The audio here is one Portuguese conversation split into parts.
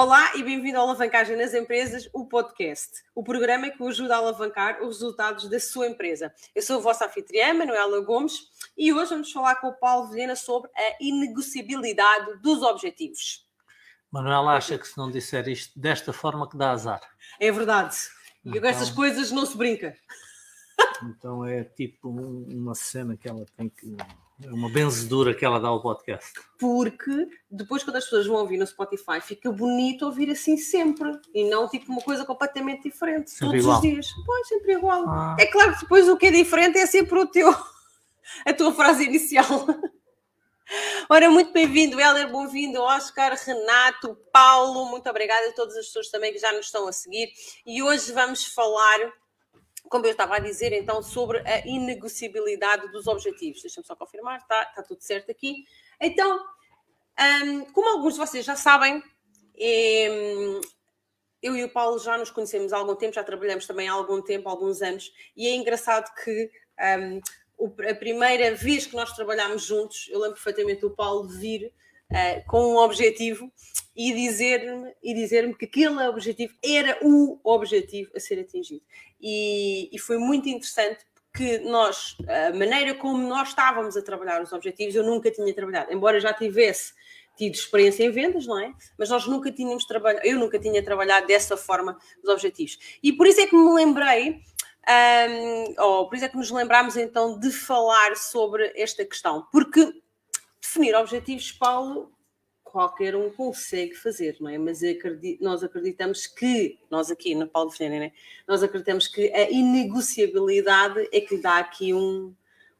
Olá e bem-vindo ao Alavancagem nas Empresas, o podcast, o programa que o ajuda a alavancar os resultados da sua empresa. Eu sou a vossa anfitriã, Manuela Gomes, e hoje vamos falar com o Paulo Vilhena sobre a inegociabilidade dos objetivos. Manuela acha que se não disser isto desta forma que dá azar. É verdade. E então, com estas coisas não se brinca. Então é tipo uma cena que ela tem que é uma benzedura que ela dá ao podcast. Porque depois, quando as pessoas vão ouvir no Spotify, fica bonito ouvir assim sempre. E não tipo uma coisa completamente diferente. Sempre todos igual. os dias. Pois, sempre igual. Ah. É claro que depois o que é diferente é sempre o teu. a tua frase inicial. Ora, muito bem-vindo, Helder, bem-vindo, Oscar, Renato, Paulo, muito obrigada a todas as pessoas também que já nos estão a seguir. E hoje vamos falar como eu estava a dizer, então, sobre a inegociabilidade dos objetivos. Deixa-me só confirmar, está, está tudo certo aqui. Então, um, como alguns de vocês já sabem, um, eu e o Paulo já nos conhecemos há algum tempo, já trabalhamos também há algum tempo, alguns anos, e é engraçado que um, a primeira vez que nós trabalhámos juntos, eu lembro perfeitamente o Paulo vir uh, com um objetivo e dizer-me e dizer que aquele objetivo era o objetivo a ser atingido. E, e, foi muito interessante que nós, a maneira como nós estávamos a trabalhar os objetivos, eu nunca tinha trabalhado, embora já tivesse tido experiência em vendas, não é? Mas nós nunca tínhamos trabalhado, eu nunca tinha trabalhado dessa forma os objetivos. E por isso é que me lembrei, um, ou por isso é que nos lembramos então de falar sobre esta questão, porque definir objetivos, Paulo, qualquer um consegue fazer, não é? Mas acredito, nós acreditamos que, nós aqui na Paulo Ferreira, né? nós acreditamos que a inegociabilidade é que lhe dá aqui um,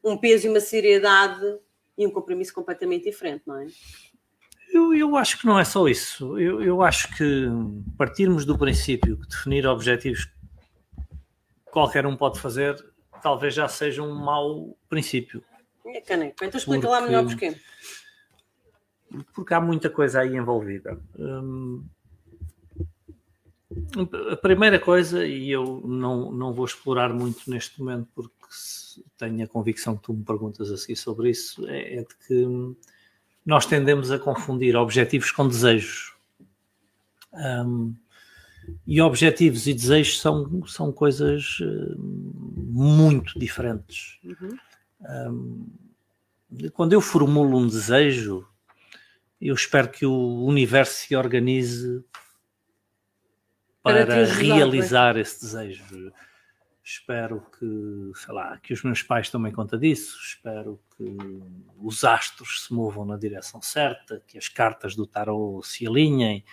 um peso e uma seriedade e um compromisso completamente diferente, não é? Eu, eu acho que não é só isso. Eu, eu acho que partirmos do princípio que definir objetivos qualquer um pode fazer, talvez já seja um mau princípio. É caneco. Então explica porque... lá melhor porquê porque há muita coisa aí envolvida. Hum, a primeira coisa, e eu não, não vou explorar muito neste momento, porque tenho a convicção que tu me perguntas a seguir sobre isso, é, é de que nós tendemos a confundir objetivos com desejos. Um, e objetivos e desejos são, são coisas uh, muito diferentes. Uhum. Um, quando eu formulo um desejo, eu espero que o universo se organize para, para realizar esse desejo. Espero que, sei lá, que os meus pais tomem conta disso, espero que os astros se movam na direção certa, que as cartas do tarot se alinhem,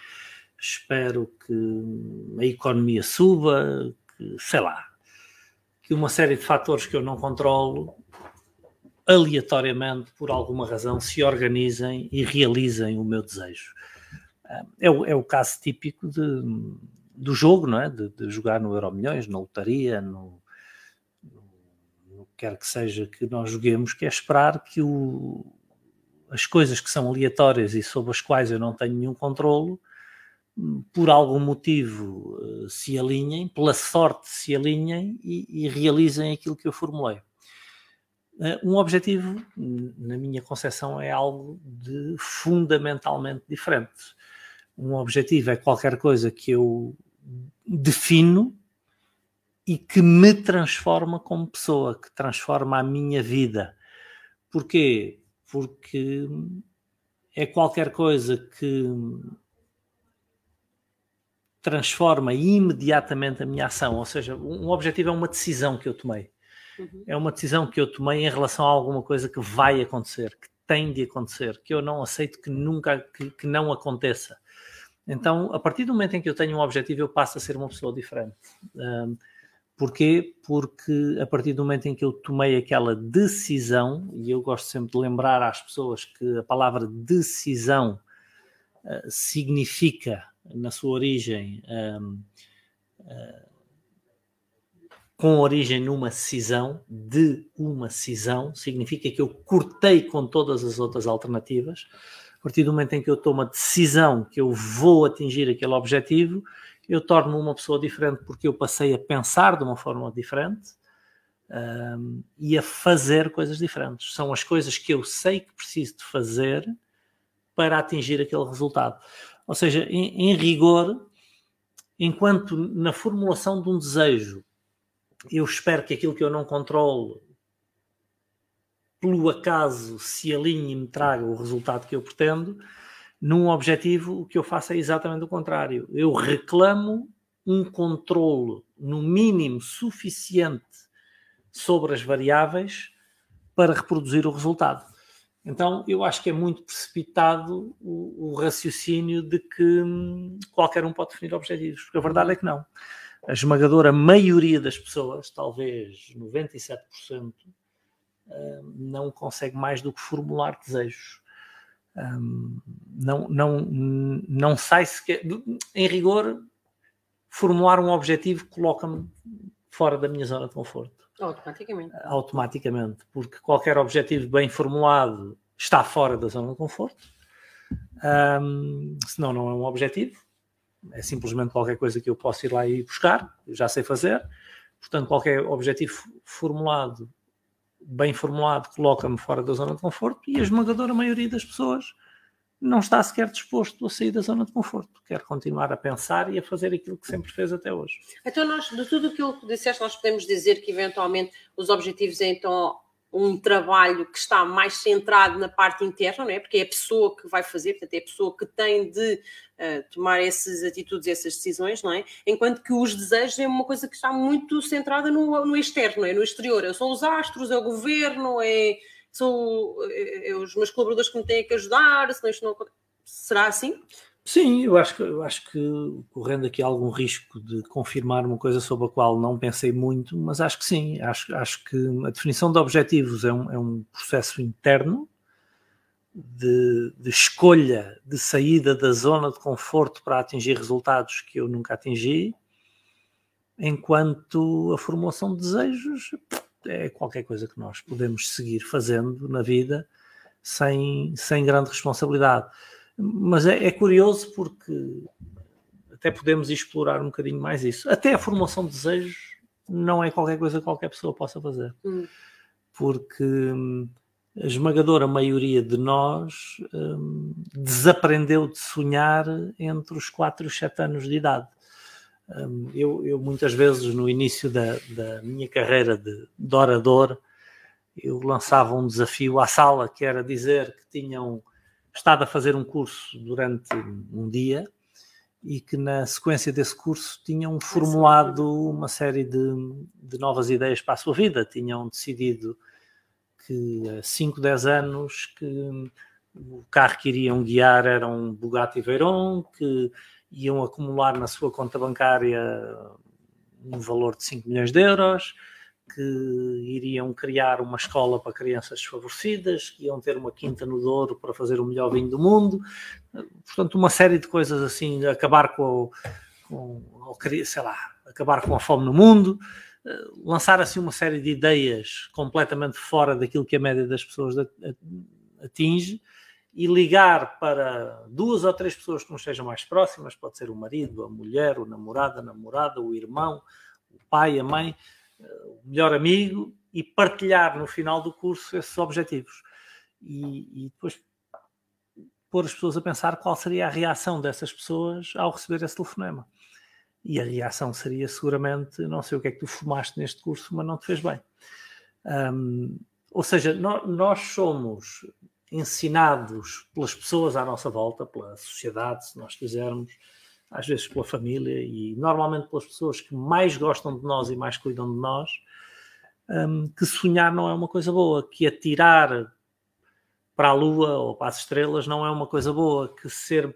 espero que a economia suba, que, sei lá, que uma série de fatores que eu não controlo aleatoriamente, por alguma razão, se organizem e realizem o meu desejo. É o, é o caso típico de, do jogo, não é? De, de jogar no Euro Milhões, na lotaria, no, no, no, que quer que seja que nós joguemos, que é esperar que o, as coisas que são aleatórias e sobre as quais eu não tenho nenhum controlo, por algum motivo eh, se alinhem, pela sorte se alinhem e, e realizem aquilo que eu formulei. Eh, um objetivo, na minha concepção, é algo de fundamentalmente diferente. Um objetivo é qualquer coisa que eu defino e que me transforma como pessoa, que transforma a minha vida. Porquê? Porque é qualquer coisa que transforma imediatamente a minha ação. Ou seja, um objetivo é uma decisão que eu tomei. Uhum. É uma decisão que eu tomei em relação a alguma coisa que vai acontecer, que tem de acontecer, que eu não aceito que nunca, que, que não aconteça. Então, a partir do momento em que eu tenho um objetivo, eu passo a ser uma pessoa diferente. Um, porquê? Porque a partir do momento em que eu tomei aquela decisão, e eu gosto sempre de lembrar às pessoas que a palavra decisão uh, significa, na sua origem, um, uh, com origem numa cisão, de uma cisão, significa que eu cortei com todas as outras alternativas. A partir do momento em que eu tomo a decisão que eu vou atingir aquele objetivo, eu torno-me uma pessoa diferente porque eu passei a pensar de uma forma diferente um, e a fazer coisas diferentes. São as coisas que eu sei que preciso de fazer para atingir aquele resultado. Ou seja, em, em rigor, enquanto na formulação de um desejo eu espero que aquilo que eu não controlo pelo acaso se alinhe e me traga o resultado que eu pretendo, num objetivo o que eu faço é exatamente o contrário. Eu reclamo um controle no mínimo suficiente sobre as variáveis para reproduzir o resultado. Então, eu acho que é muito precipitado o, o raciocínio de que hum, qualquer um pode definir objetivos, porque a verdade é que não. A esmagadora maioria das pessoas, talvez 97%, hum, não consegue mais do que formular desejos. Hum, não, não, não sai sequer. Em rigor, formular um objetivo coloca-me fora da minha zona de conforto. Automaticamente. Automaticamente, porque qualquer objetivo bem formulado está fora da zona de conforto. Um, senão não é um objetivo, é simplesmente qualquer coisa que eu possa ir lá e buscar, já sei fazer. Portanto, qualquer objetivo formulado, bem formulado, coloca-me fora da zona de conforto e a esmagadora maioria das pessoas não está sequer disposto a sair da zona de conforto, quer continuar a pensar e a fazer aquilo que sempre fez até hoje. Então, nós, de tudo aquilo que disseste, nós podemos dizer que eventualmente os objetivos então um trabalho que está mais centrado na parte interna, não é? Porque é a pessoa que vai fazer, portanto, é a pessoa que tem de uh, tomar essas atitudes, essas decisões, não é? Enquanto que os desejos é uma coisa que está muito centrada no, no externo, não é? No exterior. São os astros, é o governo, é são é, é os meus colaboradores que me têm que ajudar, senão isto não Será assim? Sim, eu acho, que, eu acho que correndo aqui algum risco de confirmar uma coisa sobre a qual não pensei muito, mas acho que sim, acho, acho que a definição de objetivos é um, é um processo interno de, de, escolha, de saída da zona de conforto para atingir resultados que eu nunca atingi, enquanto a formulação de desejos é qualquer coisa que nós podemos seguir fazendo na vida sem, sem grande responsabilidade. Mas é, é curioso porque até podemos explorar um bocadinho mais isso. Até a formação de desejos não é qualquer coisa que qualquer pessoa possa fazer. Hum. Porque hum, a esmagadora maioria de nós hum, desaprendeu de sonhar entre os 4 e os 7 anos de idade. Um, eu, eu, muitas vezes no início da, da minha carreira de, de, orador eu lançava um desafio à sala que era dizer que tinham estado a fazer um curso durante um dia e que na sequência desse curso tinham formulado uma série de, de novas ideias para a sua vida, tinham decidido que há 5, 10 anos que o carro que iriam guiar era um Bugatti Veyron, que iam acumular na sua conta bancária um valor de 5 milhões de euros, que iriam criar uma escola para crianças desfavorecidas, que iam ter uma quinta no Douro para fazer o melhor vinho do mundo. Portanto, uma série de coisas assim, acabar com, com sei lá, acabar com a fome no mundo, lançar assim uma série de ideias completamente fora daquilo que a média das pessoas atinge e ligar para duas ou três pessoas que nos sejam mais próximas, pode ser o marido, a mulher, o namorado, a namorada, o irmão, o pai, a mãe, eh, o melhor amigo, e partilhar no final do curso esses objetivos. E, e depois pôr as pessoas a pensar qual seria a reação dessas pessoas ao receber esse telefonema. E a reação seria seguramente: não sei o que é que tu fumaste neste curso, mas não te fez bem. Um, ou seja, nós, nós somos ensinados pelas pessoas à nossa volta, pela sociedade, se nós quisermos, às vezes pela família e normalmente pelas pessoas que mais gostam de nós e mais cuidam de nós, um, que sonhar não é uma coisa boa, que atirar para a lua ou para as estrelas não é uma coisa boa, que ser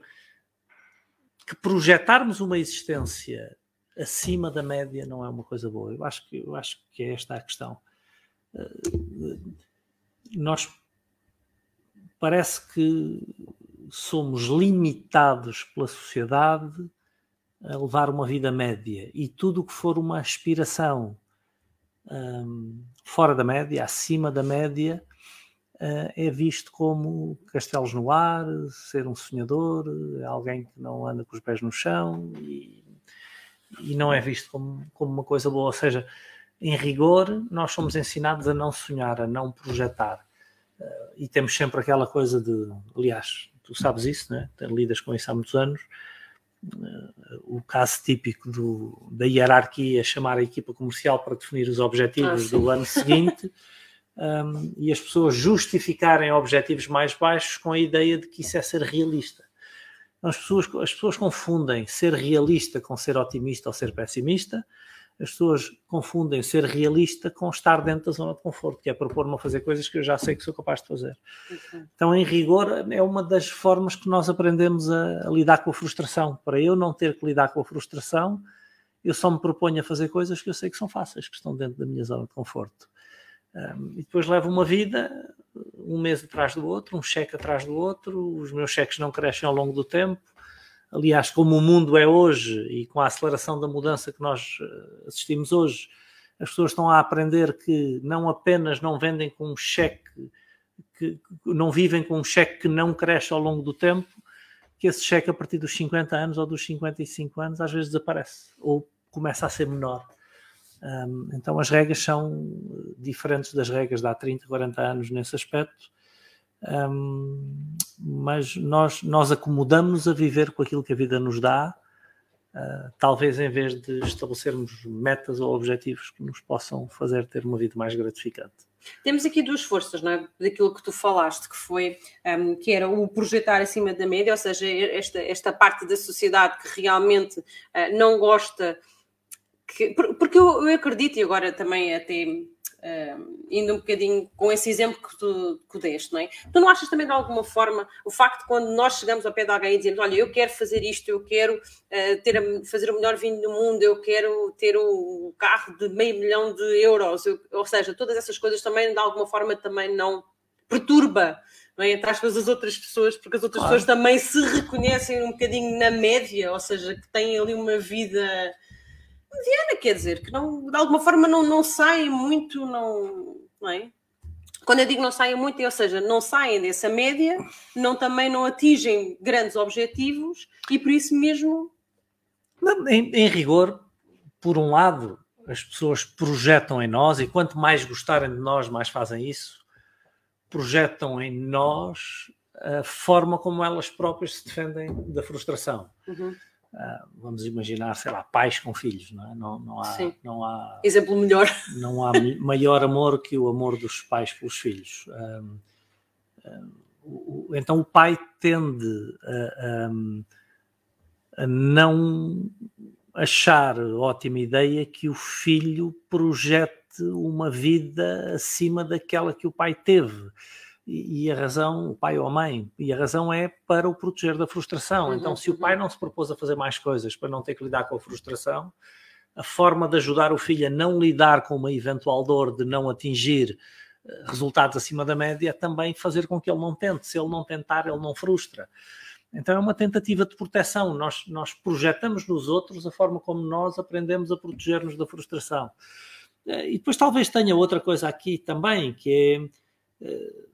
que projetarmos uma existência acima da média não é uma coisa boa. Eu acho que eu acho que é esta a questão. Uh, nós parece que somos limitados pela sociedade a levar uma vida média e tudo o que for uma aspiração um, fora da média, acima da média, uh, é visto como castelos no ar, ser um sonhador, alguém que não anda com os pés no chão e, e não é visto como, como uma coisa boa. Ou seja, em rigor, nós somos ensinados a não sonhar, a não projetar e temos sempre aquela coisa de, aliás, tu sabes isso, né? lidas com isso há muitos anos. o caso típico do, da hierarquia chamar a equipa comercial para definir os objetivos ah, do ano seguinte um, e as pessoas justificarem objetivos mais baixos com a ideia de que isso é ser realista. As pessoas, as pessoas confundem ser realista com ser otimista ou ser pessimista. As pessoas confundem ser realista com estar dentro da zona de conforto, que é propor-me a fazer coisas que eu já sei que sou capaz de fazer. Uhum. Então, em rigor, é uma das formas que nós aprendemos a, a lidar com a frustração. Para eu não ter que lidar com a frustração, eu só me proponho a fazer coisas que eu sei que são fáceis, que estão dentro da minha zona de conforto. Um, e depois levo uma vida, um mês atrás do outro, um cheque atrás do outro, os meus cheques não crescem ao longo do tempo. Aliás, como o mundo é hoje e com a aceleração da mudança que nós eh, assistimos hoje, as pessoas estão a aprender que não apenas não vendem com um cheque, que não vivem com um cheque que não cresce ao longo do tempo, que esse cheque a partir dos 50 anos ou dos 55 anos às vezes desaparece ou começa a ser menor. Então as regras são diferentes das regras de há 30, 40 anos nesse aspecto, um, mas nós, nós acomodamos a viver com aquilo que a vida nos dá, uh, talvez em vez de estabelecermos metas ou objetivos que nos possam fazer ter uma vida mais gratificante. Temos aqui duas forças, não é? Daquilo que tu falaste, que foi um, que era o projetar acima da média, ou seja, esta, esta parte da sociedade que realmente uh, não gosta que, porque eu, eu, acredito, e agora também até uh, indo um bocadinho com esse exemplo que tu, que deste, não é? Tu não achas também de alguma forma o facto de quando nós chegamos ao pé de alguém e dizemos, olha, eu quero fazer isto, eu quero uh, ter a, fazer o melhor vinho do mundo, eu quero ter o carro de meio milhão de euros, eu, ou seja, todas essas coisas também de alguma forma também não perturba não é? entre aspas, as outras pessoas, porque as outras claro. pessoas também se reconhecem um bocadinho na média, ou seja, que têm ali uma vida mediana, quer dizer, que não, de alguma forma não, não saem muito, não, não é? Quando eu digo não saem muito, é, ou seja, não saem dessa média, não também não atingem grandes objetivos e por isso mesmo. Em, em rigor, por um lado, as pessoas projetam em nós e quanto mais gostarem de nós, mais fazem isso. Projetam em nós a forma como elas próprias se defendem da frustração. Uhum. Uh, vamos imaginar, sei lá, pais com filhos, não, é? não, não, há, não há exemplo melhor, não há maior amor que o amor dos pais pelos filhos. Então o pai tende a, a, a, não achar ótima ideia que o filho projete uma vida acima daquela que o pai teve e, a razão, o pai ou a mãe, e a razão é para o proteger da frustração. Uhum, então, se o pai uhum. não se propôs a fazer mais coisas para não ter que lidar com a frustração, a forma de ajudar o filho a não lidar com uma eventual dor de não atingir eh, resultados acima da média é também fazer com que ele não tente. Se ele não tentar, ele não frustra. Então é uma tentativa de proteção. Nós, nós projetamos nos outros a forma como nós aprendemos a proteger-nos da frustração. Eh, e depois talvez tenha outra coisa aqui também, que é eh,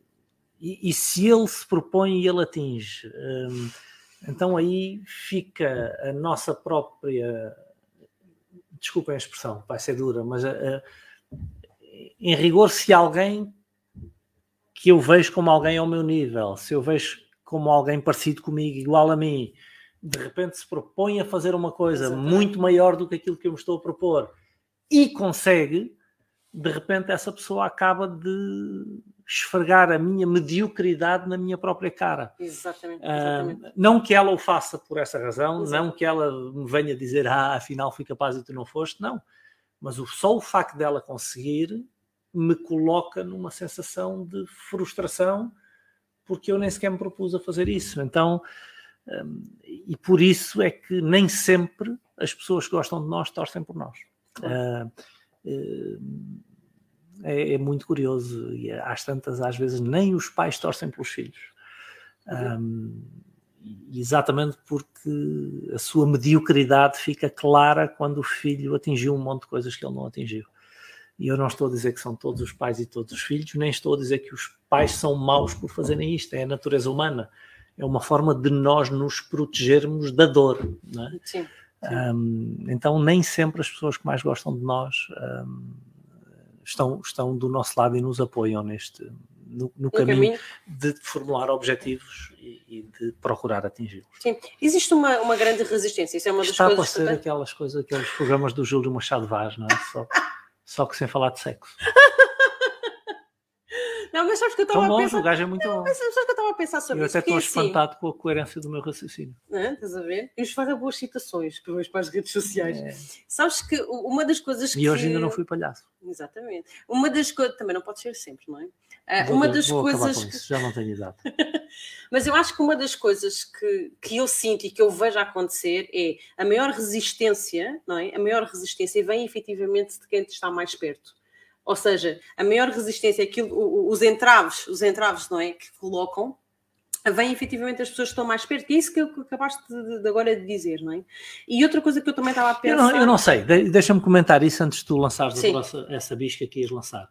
e, e, se ele se propõe e ele atinge, hum, então aí fica a nossa própria. Desculpem a expressão, vai ser dura, mas a, a, em rigor, se alguém que eu vejo como alguém ao meu nível, se eu vejo como alguém parecido comigo, igual a mim, de repente se propõe a fazer uma coisa Exatamente. muito maior do que aquilo que eu me estou a propor e consegue, de repente essa pessoa acaba de esfregar a minha mediocridade na minha própria cara. Exatamente. exatamente. Uh, não que ela o faça por essa razão, Exato. não que ela me venha dizer, ah, afinal fui capaz e tu não foste, não. Mas o, só o facto dela conseguir me coloca numa sensação de frustração porque eu nem sequer me propus a fazer isso. Então, um, e por isso é que nem sempre as pessoas que gostam de nós torcem por nós. Claro. Uh, uh, é, é, muito curioso e às tantas, às vezes, nem os pais torcem pelos filhos. Um, exatamente porque a sua mediocridade fica clara quando o filho atingiu um monte de coisas que ele não atingiu. E eu não estou a dizer que são todos os pais e todos os filhos, nem estou a dizer que os pais são maus por fazerem isto, é a natureza humana. É uma forma de nós nos protegermos da dor. Não é? Sim. sim. Um, então, nem sempre as pessoas que mais gostam de nós um, estão, estão do nosso lado e nos apoiam neste, no, no caminho, caminho, de formular objetivos e, e de procurar atingi-los. Sim, existe uma, uma grande resistência, isso é uma das Está coisas... Está a ser aquelas coisas, aqueles programas do Júlio Machado Vaz, não é? Só, só que sem falar de sexo. Não, mas sabes que eu estava a pensar. O gajo é muito não, bom. Mas sabes que eu estava a pensar sobre eu isso. Eu até estou assim, espantado com a coerência do meu raciocínio. Não, estás a ver? E os boas citações para as redes sociais. É. Sabes que uma das coisas que. E hoje ainda não fui palhaço. Exatamente. Uma das coisas. Também não pode ser sempre, não é? Uh, uma das coisas. Que... Já não tenho idade. Mas eu acho que uma das coisas que, que eu sinto e que eu vejo acontecer é a maior resistência, não é? A maior resistência vem efetivamente de quem está mais perto. Ou seja, a maior resistência, aquilo, os entraves, os entraves, não é? Que colocam, vem efetivamente as pessoas que estão mais perto, que é isso que acabaste de, de, agora de dizer, não é? E outra coisa que eu também estava a pensar. Eu não, eu não sei, deixa-me comentar isso antes de tu lançares essa, essa bisca que ias lançar.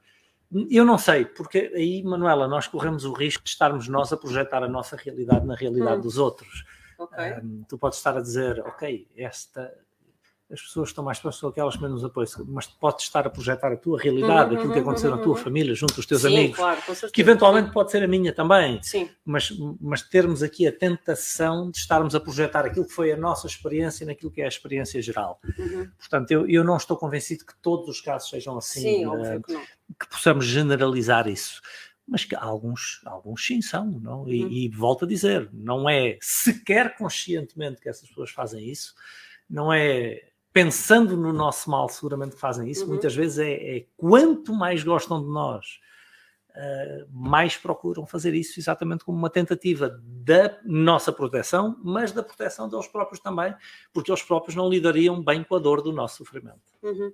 Eu não sei, porque aí, Manuela, nós corremos o risco de estarmos nós a projetar a nossa realidade na realidade hum. dos outros. Okay. Um, tu podes estar a dizer, ok, esta, as pessoas estão mais próximas aquelas que menos apoio, mas podes estar a projetar a tua realidade, uhum, aquilo que uhum, aconteceu uhum, na tua uhum. família, junto aos teus Sim, amigos, claro, que eventualmente pode ser a minha também, Sim. Mas, mas termos aqui a tentação de estarmos a projetar aquilo que foi a nossa experiência naquilo que é a experiência geral. Uhum. Portanto, eu, eu não estou convencido que todos os casos sejam assim, sim, uh, que, que, possamos generalizar isso. Mas que alguns, alguns sim são, não? E, uhum. e volto a dizer, não é sequer conscientemente que essas pessoas fazem isso, não é pensando no nosso mal, seguramente fazem isso. Uhum. Muitas vezes é, é, quanto mais gostam de nós, uh, mais procuram fazer isso exatamente como uma tentativa da nossa proteção, mas da proteção deles próprios também, porque eles próprios não lidariam bem com a dor do nosso sofrimento. Uhum.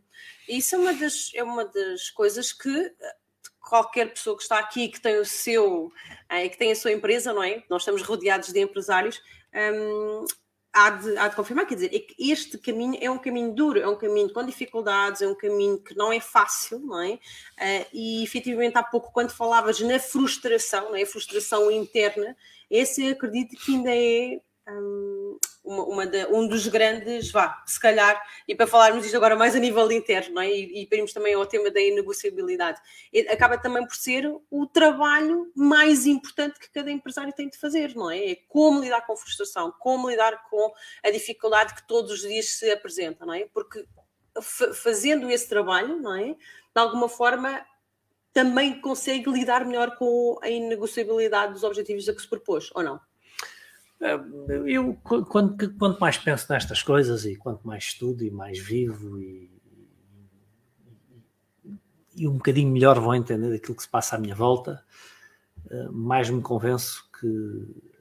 Isso é uma, das, é uma das coisas que qualquer pessoa que está aqui que tem o seu é, que tem a sua empresa, não é? Nós estamos rodeados de empresários. Um, há de, há de confirmar, quer dizer, é que este caminho é um caminho duro, é um caminho com dificuldades, é um caminho que não é fácil, não é? Uh, e efetivamente há pouco, quando falavas na frustração, não é? a frustração interna, esse eu acredito que ainda é um, uma, de, um dos grandes, vá, se calhar, e para falarmos isto agora mais a nível interno, não é? e, e para irmos também ao tema da inegociabilidade, acaba também por ser o trabalho mais importante que cada empresário tem de fazer, não é? É como lidar com a frustração, como lidar com a dificuldade que todos os dias se apresenta, não é? Porque fazendo esse trabalho, não é? De alguma forma também consegue lidar melhor com a inegociabilidade dos objetivos a que se propôs, ou não? Eu, quanto, quanto mais penso nestas coisas e quanto mais estudo e mais vivo e, e um bocadinho melhor vou entender aquilo que se passa à minha volta, eh, mais me convenço que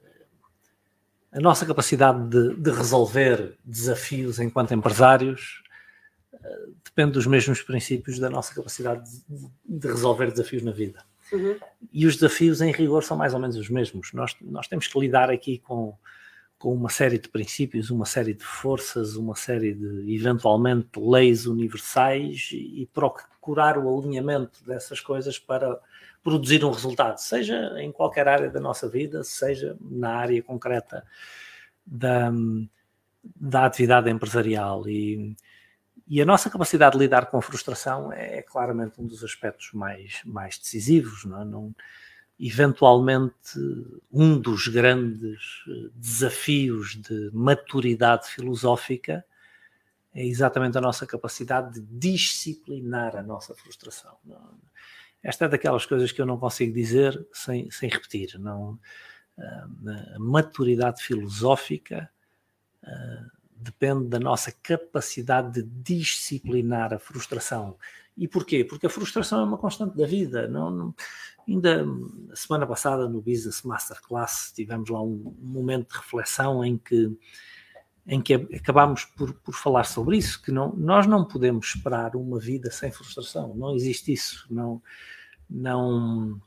a nossa capacidade de, de resolver desafios enquanto empresários eh, depende dos mesmos princípios da nossa capacidade de, de resolver desafios na vida. Uhum. E os desafios, em rigor, são mais ou menos os mesmos. Nós, nós temos que lidar aqui com, com uma série de princípios, uma série de forças, uma série de, eventualmente, leis universais e, e procurar o alinhamento dessas coisas para produzir um resultado, seja em qualquer área da nossa vida, seja na área concreta da, da atividade empresarial. E, e a nossa capacidade de lidar com a frustração é, é claramente um dos aspectos mais, mais decisivos. Não, é? não eventualmente, um dos grandes eh, desafios de maturidade filosófica é exatamente a nossa capacidade de disciplinar a nossa frustração. Não, esta é daquelas coisas que eu não consigo dizer sem, sem repetir. Não, eh, a maturidade filosófica eh, depende da nossa capacidade de disciplinar a frustração. E porquê? Porque a frustração é uma constante da vida. Não, não, ainda a semana passada no Business Masterclass tivemos lá um, momento de reflexão em que em que acabámos por, por falar sobre isso, que não, nós não podemos esperar uma vida sem frustração, não existe isso, não, não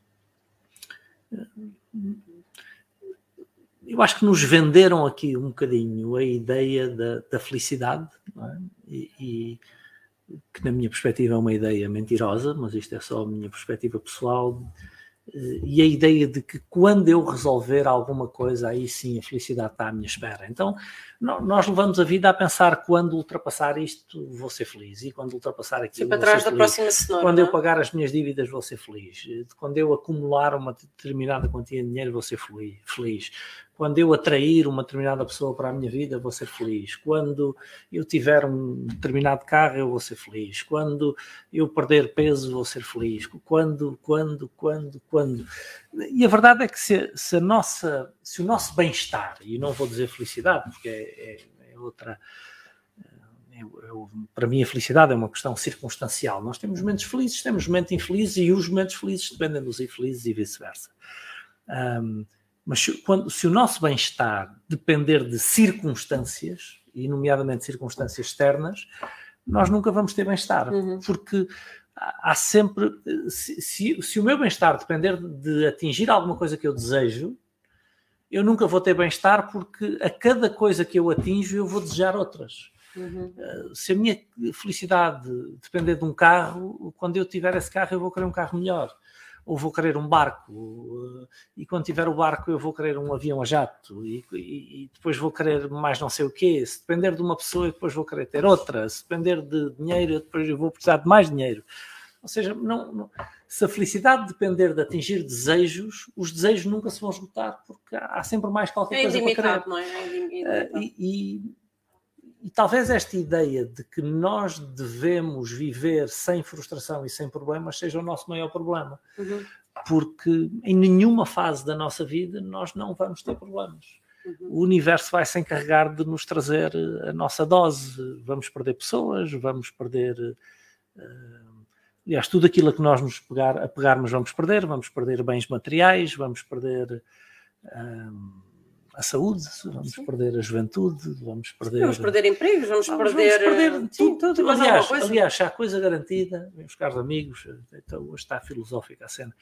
eu acho que nos venderam aqui um bocadinho a ideia da, da felicidade, é? e, e, que na minha perspectiva é uma ideia mentirosa, mas isto é só a minha perspectiva pessoal, eh, e a ideia de que quando eu resolver alguma coisa, aí sim a felicidade está à minha espera. Então, nós levamos a vida a pensar quando ultrapassar isto vou ser feliz e quando ultrapassar aquilo para trás da feliz. próxima cenoura, quando eu é? pagar as minhas dívidas vou ser feliz quando eu acumular uma determinada quantia de dinheiro vou ser feliz quando eu atrair uma determinada pessoa para a minha vida, vou ser feliz. Quando eu tiver um determinado carro, eu vou ser feliz. Quando eu perder peso, vou ser feliz. Quando, quando, quando, quando. E a verdade é que se, se, nossa, se o nosso bem-estar, e não vou dizer felicidade, porque é, é, é outra. Eu, eu, para mim, a felicidade é uma questão circunstancial. Nós temos momentos felizes, temos momentos infelizes, e os momentos felizes dependem dos infelizes e vice-versa. Um, mas se, quando, se o nosso bem-estar depender de circunstâncias, e nomeadamente circunstâncias externas, nós nunca vamos ter bem-estar, uhum. porque há sempre. Se, se, se o meu bem-estar depender de atingir alguma coisa que eu desejo, eu nunca vou ter bem-estar, porque a cada coisa que eu atinjo, eu vou desejar outras. Uhum. Eh, se a minha felicidade depender de um carro, quando eu tiver esse carro, eu vou querer um carro melhor ou vou querer um barco, eh, e quando tiver o barco eu vou querer um avião a jato, e, e, e, depois vou querer mais não sei o quê. Se depender de uma pessoa, depois vou querer ter outra. Se depender de dinheiro, depois eu vou precisar de mais dinheiro. Ou seja, não, não, se a felicidade depender de atingir desejos, os desejos nunca se vão esgotar, porque há, há sempre mais qualquer é coisa para querer. Não é? é uh, e, e talvez esta ideia de que nós devemos viver sem frustração e sem problemas seja o nosso maior problema. Uhum. Porque em nenhuma fase da nossa vida nós não vamos ter problemas. Uhum. O universo vai se encarregar de nos trazer a nossa dose. Vamos perder pessoas, vamos perder. Uh, aliás, tudo aquilo a que nós nos pegar, apegarmos vamos perder. Vamos perder bens materiais, vamos perder. Uh, a saúde, vamos sim. perder a juventude, vamos perder. Vamos perder empregos, vamos, vamos perder. Vamos perder sim, tudo, tudo. Aliás, aliás, há coisa garantida, meus caros amigos, então hoje está filosófica a cena,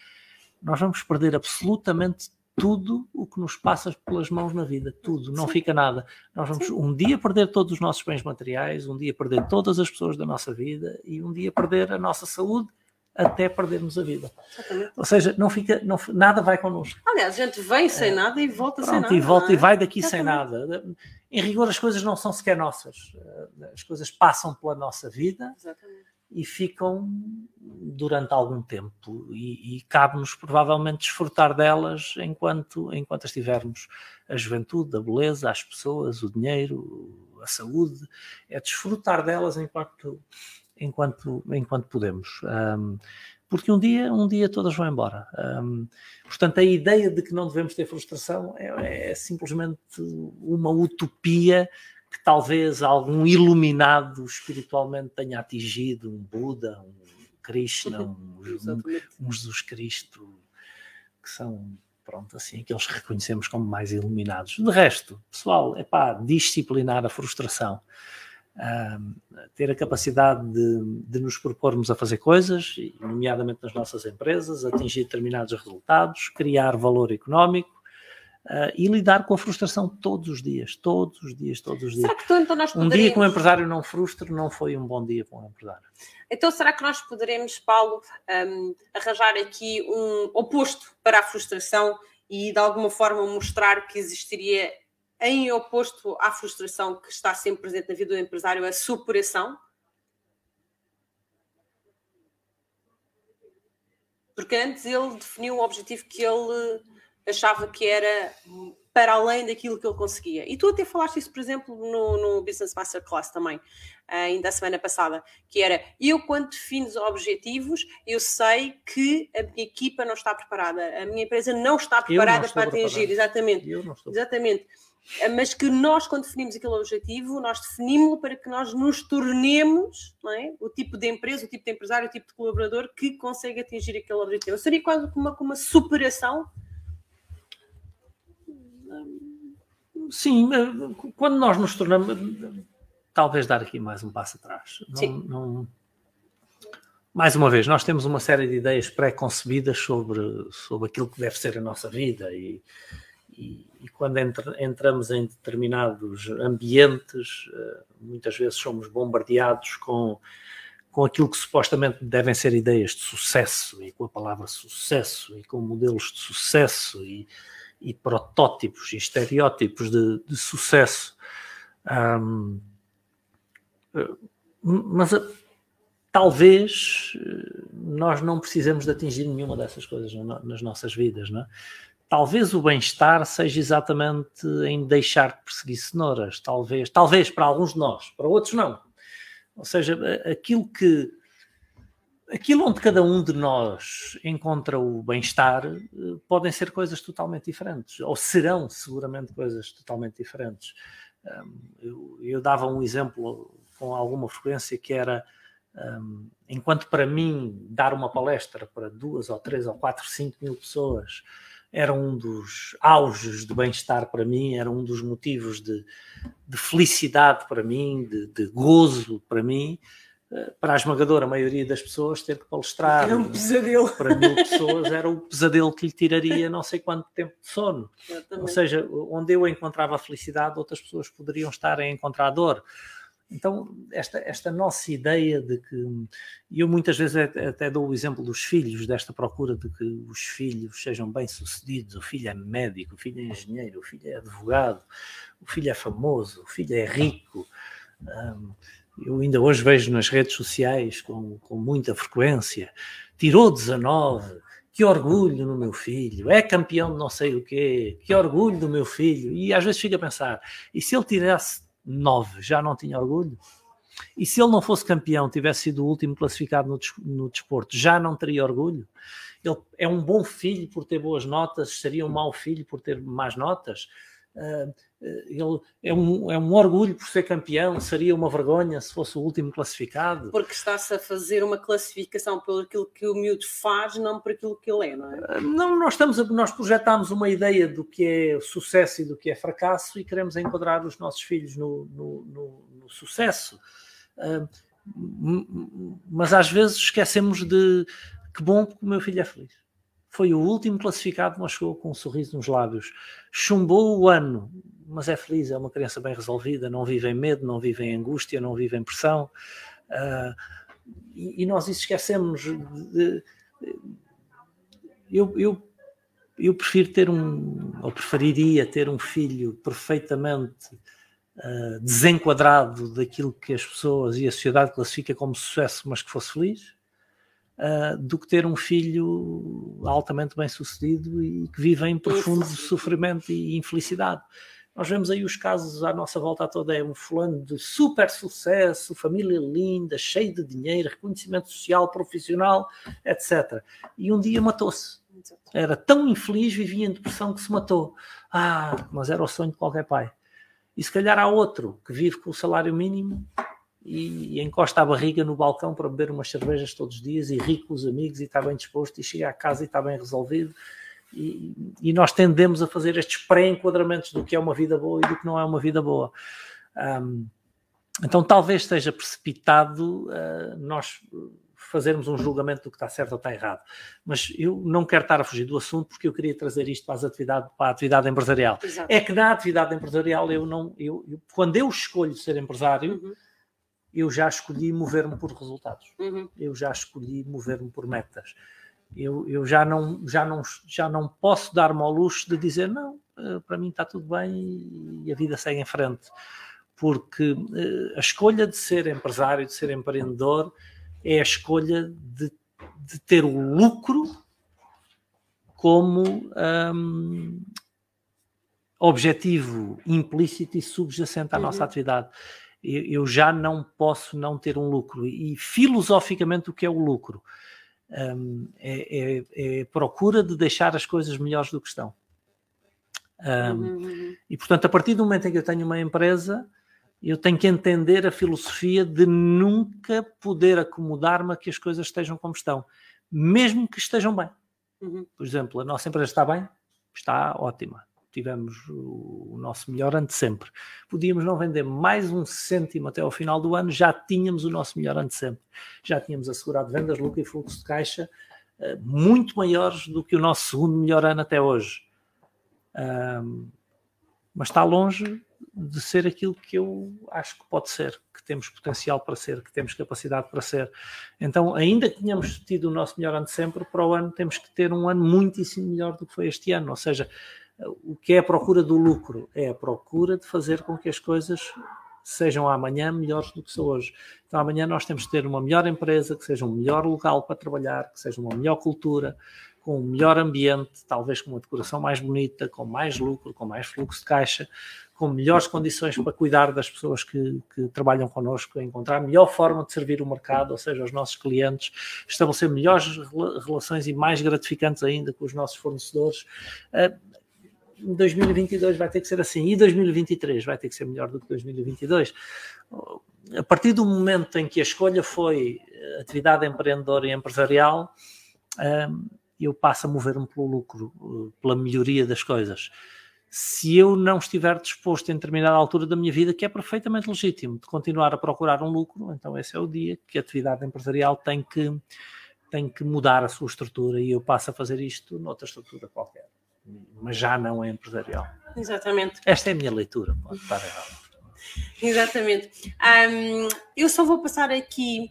nós vamos perder absolutamente tudo o que nos passa pelas mãos na vida, tudo, não sim. fica nada. Nós vamos sim. um dia perder todos os nossos bens materiais, um dia perder todas as pessoas da nossa vida e um dia perder a nossa saúde até perdermos a vida. Exatamente. Ou seja, não fica, não, nada vai connosco. Aliás, a gente vem sem é. nada e volta Pronto, sem nada. E volta é? e vai daqui Exatamente. sem nada. Em rigor, as coisas não são sequer nossas. As coisas passam pela nossa vida Exatamente. e ficam durante algum tempo. E, e cabe-nos provavelmente desfrutar delas enquanto, enquanto estivermos a juventude, a beleza, as pessoas, o dinheiro, a saúde. É desfrutar delas enquanto enquanto, enquanto podemos. Um, porque um dia, um dia todas vão embora. Um, portanto, a ideia de que não devemos ter frustração é, é, simplesmente uma utopia que talvez algum iluminado espiritualmente tenha atingido, um Buda, um Krishna, um, um, um Jesus Cristo, que são pronto, assim, aqueles que reconhecemos como mais iluminados. De resto, pessoal, é pá, disciplinar a frustração ter a capacidade de, de, nos propormos a fazer coisas, nomeadamente nas nossas empresas, atingir determinados resultados, criar valor económico uh, e lidar com a frustração todos os dias, todos os dias, todos os dias. Será que tu, então nós poderíamos... Um dia que um empresário não frustre não foi um bom dia para um empresário. Então será que nós poderemos, Paulo, um, arranjar aqui um oposto para a frustração e de alguma forma mostrar que existiria em oposto à frustração que está sempre presente na vida do empresário, a superação? Porque antes ele definiu um objetivo que ele achava que era para além daquilo que ele conseguia. E tu até falaste isso, por exemplo, no, no Business Masterclass também, ainda a semana passada, que era eu, quando defino os objetivos, eu sei que a minha equipa não está preparada, a minha empresa não está preparada não para atingir. Preparado. Exatamente. Exatamente mas que nós, quando definimos aquele objetivo, nós definimos-lo para que nós nos tornemos é? o tipo de empresa, o tipo de empresário, o tipo de colaborador que consegue atingir aquele objetivo. Seria quase como uma, uma superação? Sim, quando nós nos tornamos. Talvez dar aqui mais um passo atrás. Não, Sim. Não, mais uma vez, nós temos uma série de ideias pré-concebidas sobre, sobre aquilo que deve ser a nossa vida e e, quando entramos em determinados ambientes, eh, muitas vezes somos bombardeados com, com aquilo que supostamente devem ser ideias de sucesso, e com a palavra sucesso, e com modelos de sucesso, e, e protótipos e estereótipos de, de sucesso. Um, mas uh, talvez uh, nós não precisemos de atingir nenhuma dessas coisas nas nossas vidas, não é? Talvez o bem-estar seja exatamente em deixar de perseguir cenouras, talvez, talvez para alguns de nós, para outros não. Ou seja, aquilo que aquilo onde cada um de nós encontra o bem-estar eh, podem ser coisas totalmente diferentes, ou serão seguramente coisas totalmente diferentes. Eu, eu dava um exemplo com alguma frequência que era enquanto para mim dar uma palestra para duas ou três ou quatro, cinco mil pessoas era um dos auges de bem-estar para mim, era um dos motivos de, de felicidade para mim, de, de gozo para mim para a esmagadora maioria das pessoas, ter que palestrar era um pesadelo. para mil pessoas era o pesadelo que lhe tiraria não sei quanto tempo de sono. Ou seja, onde eu encontrava felicidade, outras pessoas poderiam estar a encontrar dor. Então, esta, esta nossa ideia de que. E eu muitas vezes até dou o exemplo dos filhos, desta procura de que os filhos sejam bem-sucedidos. O filho é médico, o filho é engenheiro, o filho é advogado, o filho é famoso, o filho é rico. Um, eu ainda hoje vejo nas redes sociais com, com muita frequência, tirou 19, que orgulho no meu filho, é campeão de não sei o quê, que orgulho do meu filho. E às vezes fica a pensar, e se ele tirasse 9, já não tinha orgulho? E se ele não fosse campeão, tivesse sido o último classificado no, no desporto, já não teria orgulho? Ele é um bom filho por ter boas notas, seria um mau filho por ter más notas? Uh, ele é um, é um orgulho por ser campeão, seria uma vergonha se fosse o último classificado. Porque está-se a fazer uma classificação pelo aquilo que o miúdo faz, não por aquilo que ele é, não é? Não, nós, estamos a, nós projetamos uma ideia do que é sucesso e do que é fracasso e queremos enquadrar os nossos filhos no, no, no, no sucesso. Uh, mas às vezes esquecemos de que bom que o meu filho é feliz foi o último classificado, mas chegou com um sorriso nos lábios. Chumbou o ano, mas é feliz, é uma criança bem resolvida, não vive em medo, não vive em angústia, não vive em pressão. Uh, e, e, nós isso esquecemos. De, de, eu, eu, eu prefiro ter um, ou preferiria ter um filho perfeitamente uh, desenquadrado daquilo que as pessoas e a sociedade classifica como sucesso, mas que fosse feliz uh, do que ter um filho altamente bem sucedido e que vive em profundo sofrimento e infelicidade. Nós vemos aí os casos à nossa volta toda, é um fulano de super sucesso, família linda, cheio de dinheiro, reconhecimento social, profissional, etc. E um dia matou-se. Era tão infeliz, vivia em depressão que se matou. Ah, mas era o sonho de qualquer pai. E se calhar há outro que vive com o salário mínimo e, encosta a barriga no balcão para beber umas cervejas todos os dias e ri com os amigos e está bem disposto e chega à casa e está bem resolvido. E, e nós tendemos a fazer estes pré-enquadramentos do que é uma vida boa e do que não é uma vida boa. Um, então talvez esteja precipitado uh, nós fazermos um julgamento do que está certo ou está errado. Mas eu não quero estar a fugir do assunto porque eu queria trazer isto para, atividade, para a atividade empresarial. Exato. É que na atividade empresarial eu não, eu, eu quando eu escolho ser empresário, uhum eu já escolhi mover-me por resultados. Uhum. Eu já escolhi mover-me por metas. Eu, eu já, não, já, não, já não posso dar-me ao luxo de dizer não, eh, para mim está tudo bem e a vida segue em frente. Porque uh, a escolha de ser empresário, de ser empreendedor, é a escolha de, de ter o lucro como um, objetivo implícito e subjacente à uhum. nossa atividade eu já não posso não ter um lucro. E filosoficamente, o que é o lucro? Um, é, é, é, procura de deixar as coisas melhores do que estão. Um, uhum, uhum. E portanto, a partir do momento em que eu tenho uma empresa, eu tenho que entender a filosofia de nunca poder acomodar-me a que as coisas estejam como estão, mesmo que estejam bem. Uhum. Por exemplo, a nossa empresa está bem? Está ótima tivemos o, nosso melhor ano de sempre. Podíamos não vender mais um cêntimo até ao final do ano, já tínhamos o nosso melhor ano de sempre. Já tínhamos assegurado vendas, lucro e fluxo de caixa uh, muito maiores do que o nosso segundo melhor ano até hoje. Um, mas está longe de ser aquilo que eu acho que pode ser, que temos potencial para ser, que temos capacidade para ser. Então, ainda que tenhamos tido o nosso melhor ano de sempre, para o ano temos que ter um ano muitíssimo melhor do que foi este ano. Ou seja, O que é a procura do lucro? É a procura de fazer com que as coisas sejam amanhã melhores do que são hoje. Então amanhã nós temos que ter uma melhor empresa, que seja um melhor local para trabalhar, que seja uma melhor cultura, com um melhor ambiente, talvez com uma decoração mais bonita, com mais lucro, com mais fluxo de caixa, com melhores condições para cuidar das pessoas que, que trabalham connosco, encontrar a melhor forma de servir o mercado, ou seja, os nossos clientes, estabelecer melhores relações e mais gratificantes ainda com os nossos fornecedores. Uh, 2022 vai ter que ser assim e 2023 vai ter que ser melhor do que 2022. A partir do momento em que a escolha foi atividade empreendedora e empresarial, eu passo a mover-me pelo lucro, pela melhoria das coisas. Se eu não estiver disposto em determinada altura da minha vida, que é perfeitamente legítimo, de continuar a procurar um lucro, então esse é o dia que a atividade empresarial tem que, tem que mudar a sua estrutura e eu passo a fazer isto noutra estrutura qualquer mas já não é empresarial. Exatamente. Esta é a minha leitura, pode estar errado. Exatamente. Um, eu só vou passar aqui,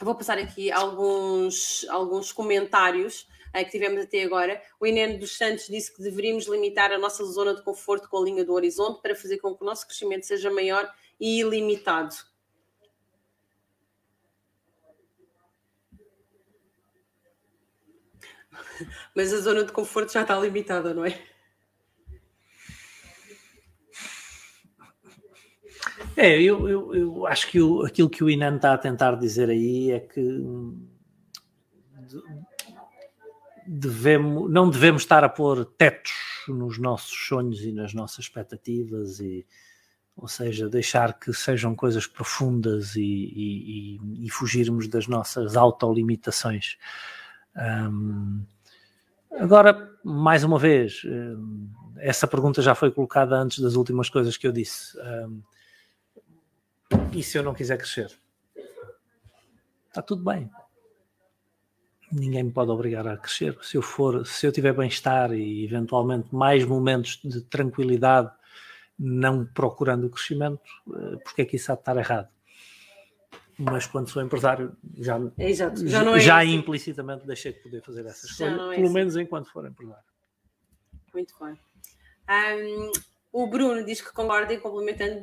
vou passar aqui alguns, alguns comentários uh, que tivemos até agora. O Inês dos Santos disse que deveríamos limitar a nossa zona de conforto com a linha do horizonte para fazer com que o nosso crescimento seja maior e ilimitado. Mas a zona de conforto já está limitada, não é? É, eu, eu, eu acho que o, aquilo que o Inan está a tentar dizer aí é que devemos, não devemos estar a pôr tetos nos nossos sonhos e nas nossas expectativas, e, ou seja, deixar que sejam coisas profundas e, e, e fugirmos das nossas autolimitações. Um, Agora, mais uma vez, eh, essa pergunta já foi colocada antes das últimas coisas que eu disse. E se eu não quiser crescer? Está tudo bem. Ninguém me pode obrigar a crescer. Se eu for, se eu tiver bem-estar e eventualmente mais momentos de tranquilidade, não procurando o crescimento, eh, porque é que isso há de estar errado? Mas quando sou empresário já, Exato. já, é já implicitamente deixei de poder fazer essas já coisas, é pelo assim. menos enquanto for empresário. Muito bem. Um, o Bruno diz que concorda e complementando,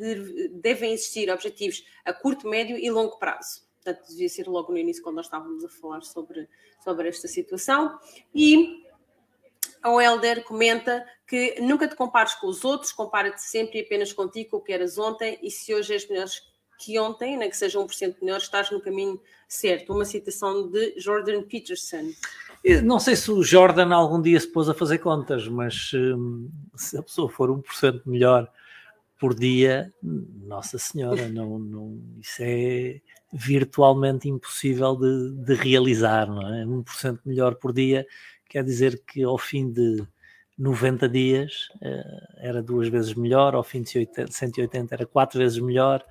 devem existir objetivos a curto, médio e longo prazo. Portanto, devia ser logo no início, quando nós estávamos a falar sobre, sobre esta situação. E o Helder comenta que nunca te compares com os outros, compara-te sempre e apenas contigo, com o que eras ontem, e se hoje és melhores que ontem, né, que seja 1% melhor, estás no caminho certo. Uma citação de Jordan Peterson. Não sei se o Jordan algum dia se pôs a fazer contas, mas hum, se a pessoa for 1% melhor por dia, Nossa Senhora, não, não, isso é virtualmente impossível de, de realizar, não é? 1% melhor por dia quer dizer que ao fim de 90 dias uh, era duas vezes melhor, ao fim de 180 era quatro vezes melhor,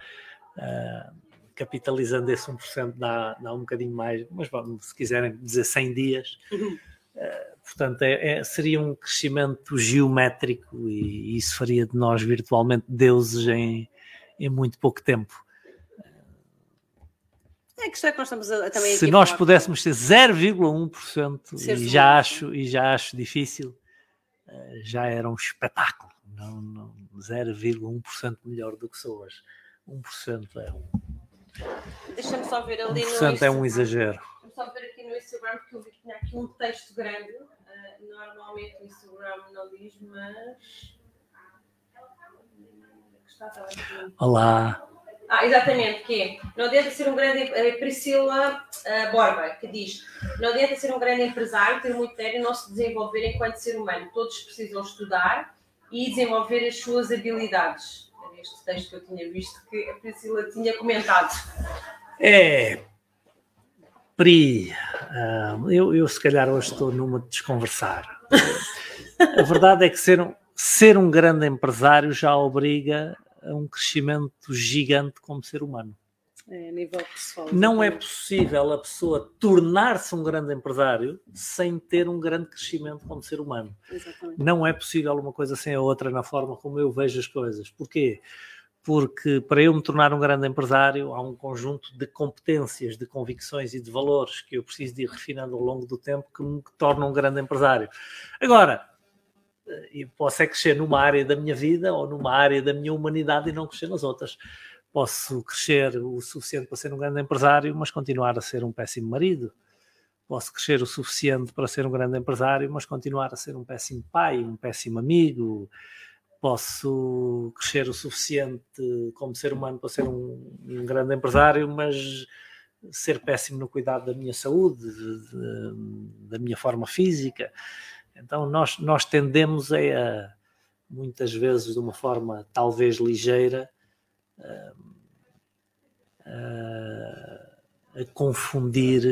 Uh, capitalizando esse 1% dá, dá um bocadinho mais, mas vamos, se quiserem dizer 100 dias. Uh, portanto, é, é, seria um crescimento geométrico e isso faria de nós virtualmente deuses em, em muito pouco tempo. É que é nós estamos a, também Se nós pudéssemos ter 0,1% e já acho e já acho difícil, uh, já era um espetáculo. Não, não 0,1% melhor do que sou hoje. 1% é um. Deixa-me só ver ali 1% no é um exagero. Deixa-me só ver aqui no Instagram, porque eu vi que tinha aqui um texto grande. Uh, normalmente o Instagram não diz, mas. Olá. Ah, exatamente, que é, não adianta ser um grande. É Priscila uh, Borba, que diz: não adianta ser um grande empresário, ter muito dinheiro e não se desenvolver enquanto ser humano. Todos precisam estudar e desenvolver as suas habilidades este texto que eu tinha visto que a Priscila tinha comentado. É. Pri, uh, eu, eu se calhar hoje estou numa de desconversar. a verdade é que ser um, ser um grande empresário já obriga a um crescimento gigante como ser humano. É, nível pessoal. Não é possível a pessoa tornar-se um grande empresário sem ter um grande crescimento como ser humano. Exatamente. Não é possível uma coisa sem a outra na forma como eu vejo as coisas. Porquê? Porque para eu me tornar um grande empresário há um conjunto de competências, de convicções e de valores que eu preciso de ir refinando ao longo do tempo que me tornam um grande empresário. Agora, E posso é crescer numa área da minha vida ou numa área da minha humanidade e não crescer nas outras. Posso crescer o suficiente para ser um grande empresário, mas continuar a ser um péssimo marido. Posso crescer o suficiente para ser um grande empresário, mas continuar a ser um péssimo pai, um péssimo amigo. Posso crescer o suficiente como ser humano para ser um, um grande empresário, mas ser péssimo no cuidado da minha saúde, de, de, da minha forma física. Então nós, nós tendemos a, muitas vezes de uma forma talvez ligeira, a, confundir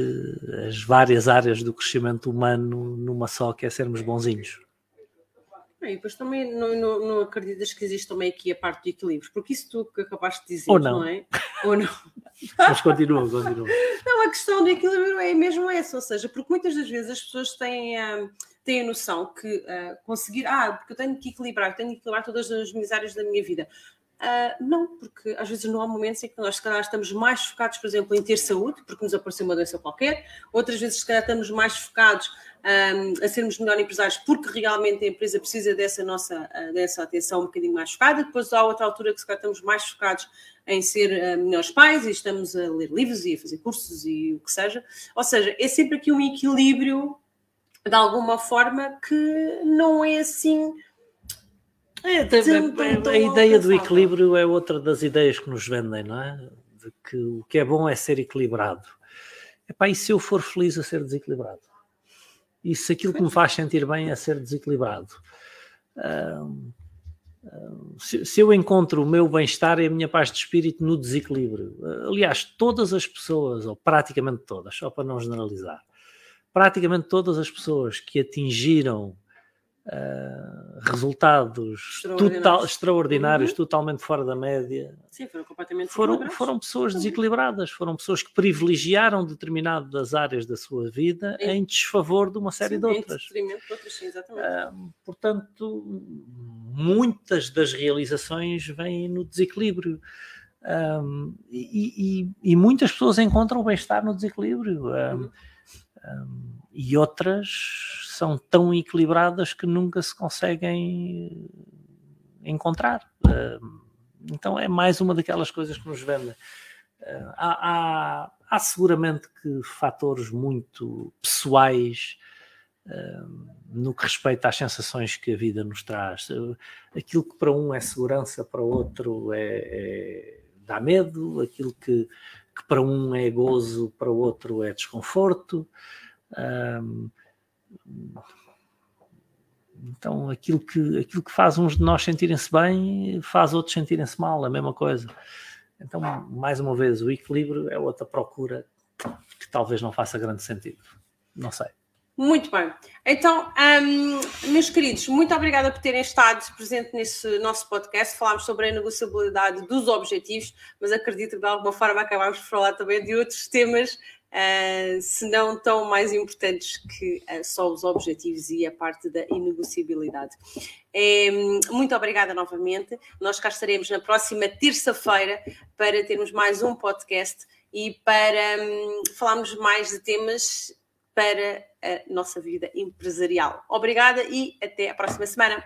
as várias áreas do crescimento humano numa só, que é sermos bonzinhos. E depois também não, não, não, acreditas que existe também aqui a parte do equilíbrio, porque isso tu que acabaste de dizer, Ou não, não é? Ou não. Mas continua, continua. Não, a questão do equilíbrio é mesmo essa, ou seja, porque muitas das vezes as pessoas têm, uh, têm a noção que uh, conseguir, ah, porque eu tenho que equilibrar, tenho que equilibrar todas as minhas áreas da minha vida. Uh, não, porque às vezes não há momentos em que nós, se calhar, estamos mais focados, por exemplo, em ter saúde, porque nos apareceu uma doença qualquer, outras vezes, se calhar, estamos mais focados um, a sermos melhores empresários, porque realmente a empresa precisa dessa nossa uh, dessa atenção um bocadinho mais focada. Depois há outra altura que se calhar estamos mais focados em ser uh, melhores pais e estamos a ler livros e a fazer cursos e o que seja. Ou seja, é sempre aqui um equilíbrio de alguma forma que não é assim. É, a, a, a ideia do equilíbrio é outra das ideias que nos vendem, não é? De que o que é bom é ser equilibrado. Epá, e se eu for feliz a ser desequilibrado? e se aquilo que me faz sentir bem é ser desequilibrado. se, se, eu encontro o meu bem-estar e a minha paz de espírito no desequilíbrio, aliás, todas as pessoas, ou praticamente todas, só para não generalizar, praticamente todas as pessoas que atingiram Uh, resultados extraordinários, total, extraordinários uhum. totalmente fora da média. Sim, foram completamente foram, foram pessoas desequilibradas, foram pessoas que privilegiaram determinadas áreas da sua vida sim. em desfavor de uma série sim, de outras. De outras sim. Uh, portanto, muitas das realizações vêm no desequilíbrio. Um, e, e, e, muitas pessoas encontram o bem-estar no desequilíbrio. Um, um, e outras são tão equilibradas que nunca se conseguem encontrar. Então é mais uma daquelas coisas que nos vendem. Há, há, há seguramente que fatores muito pessoais no que respeita às sensações que a vida nos traz. Aquilo que para um é segurança, para outro é, é dá medo, aquilo que, que para um é gozo, para outro é desconforto. Então, aquilo que, aquilo que faz uns de nós sentirem-se bem, faz outros sentirem-se mal, a mesma coisa. Então, mais uma vez, o equilíbrio é outra procura que talvez não faça grande sentido. Não sei. Muito bem. Então, um, meus queridos, muito obrigada por terem estado presente nesse nosso podcast. Falámos sobre a negociabilidade dos objetivos, mas acredito que de alguma forma acabámos por falar também de outros temas uh, se não tão mais importantes que uh, só os objetivos e a parte da inegociabilidade. É, muito obrigada novamente. Nós cá estaremos na próxima terça-feira para termos mais um podcast e para um, falarmos mais de temas para a nossa vida empresarial. Obrigada e até a próxima semana.